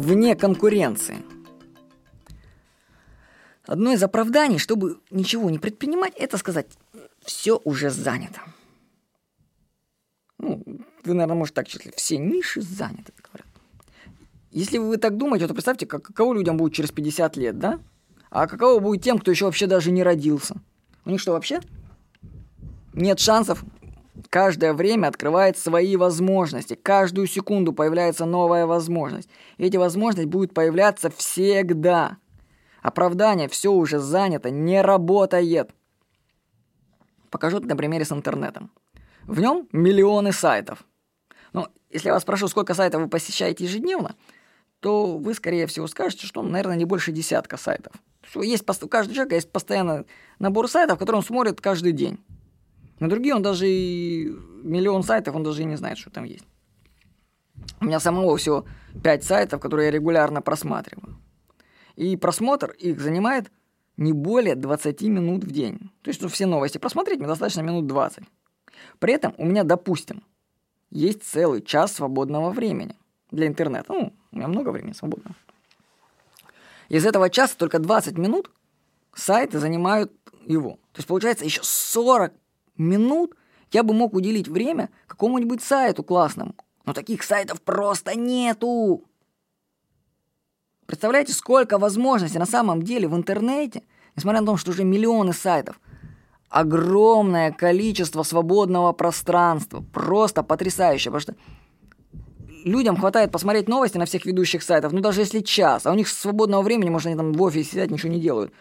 вне конкуренции. Одно из оправданий, чтобы ничего не предпринимать, это сказать, все уже занято. Ну, вы, наверное, можете так числить, все ниши заняты, говорят. Если вы так думаете, то представьте, как, каково людям будет через 50 лет, да? А каково будет тем, кто еще вообще даже не родился? У них что, вообще? Нет шансов. Каждое время открывает свои возможности. Каждую секунду появляется новая возможность. И эти возможности будут появляться всегда. Оправдание «все уже занято» не работает. Покажу это на примере с интернетом. В нем миллионы сайтов. Но если я вас спрошу, сколько сайтов вы посещаете ежедневно, то вы, скорее всего, скажете, что, наверное, не больше десятка сайтов. Есть, у каждого человека есть постоянно набор сайтов, которые он смотрит каждый день. На другие он даже и миллион сайтов, он даже и не знает, что там есть. У меня самого всего 5 сайтов, которые я регулярно просматриваю. И просмотр их занимает не более 20 минут в день. То есть, чтобы все новости просмотреть, мне достаточно минут 20. При этом у меня, допустим, есть целый час свободного времени для интернета. Ну, у меня много времени свободного. Из этого часа только 20 минут сайты занимают его. То есть, получается, еще 40 минут я бы мог уделить время какому-нибудь сайту классному. Но таких сайтов просто нету. Представляете, сколько возможностей на самом деле в интернете, несмотря на то, что уже миллионы сайтов, огромное количество свободного пространства, просто потрясающе, потому что людям хватает посмотреть новости на всех ведущих сайтах, ну даже если час, а у них свободного времени, может, они там в офисе сидят, ничего не делают.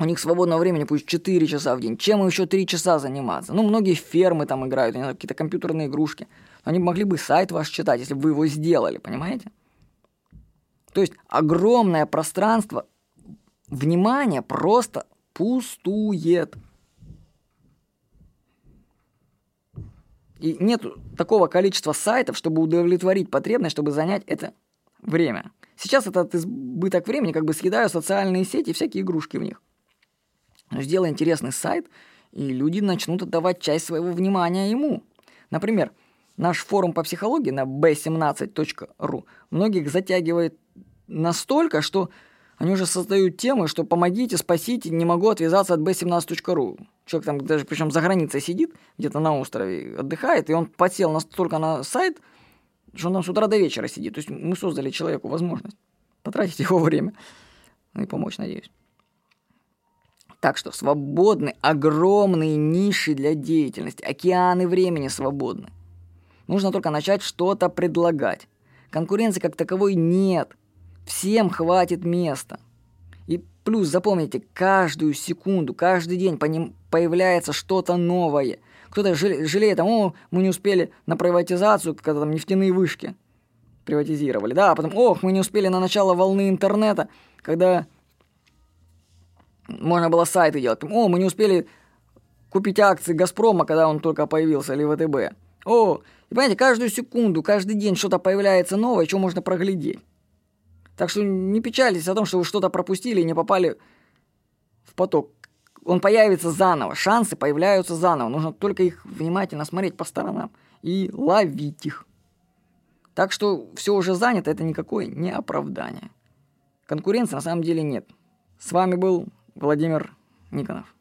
У них свободного времени пусть 4 часа в день. Чем им еще 3 часа заниматься? Ну, многие фермы там играют, какие-то компьютерные игрушки. Они могли бы сайт ваш читать, если бы вы его сделали, понимаете? То есть огромное пространство внимания просто пустует. И нет такого количества сайтов, чтобы удовлетворить потребность, чтобы занять это время. Сейчас этот избыток времени как бы съедают социальные сети и всякие игрушки в них. Сделай интересный сайт, и люди начнут отдавать часть своего внимания ему. Например, наш форум по психологии на b17.ru многих затягивает настолько, что они уже создают темы, что помогите, спасите, не могу отвязаться от b17.ru. Человек там даже, причем за границей сидит, где-то на острове отдыхает, и он подсел настолько на сайт, что он там с утра до вечера сидит. То есть мы создали человеку возможность потратить его время. И помочь, надеюсь. Так что свободны огромные ниши для деятельности, океаны времени свободны. Нужно только начать что-то предлагать. Конкуренции как таковой нет. Всем хватит места. И плюс запомните, каждую секунду, каждый день по ним появляется что-то новое. Кто-то жалеет, о, мы не успели на приватизацию, когда там нефтяные вышки приватизировали. Да, а потом, ох, мы не успели на начало волны интернета, когда можно было сайты делать. О, мы не успели купить акции «Газпрома», когда он только появился, или ВТБ. О, и понимаете, каждую секунду, каждый день что-то появляется новое, что можно проглядеть. Так что не печались о том, что вы что-то пропустили и не попали в поток. Он появится заново, шансы появляются заново. Нужно только их внимательно смотреть по сторонам и ловить их. Так что все уже занято, это никакое не оправдание. Конкуренции на самом деле нет. С вами был Владимир Никонов.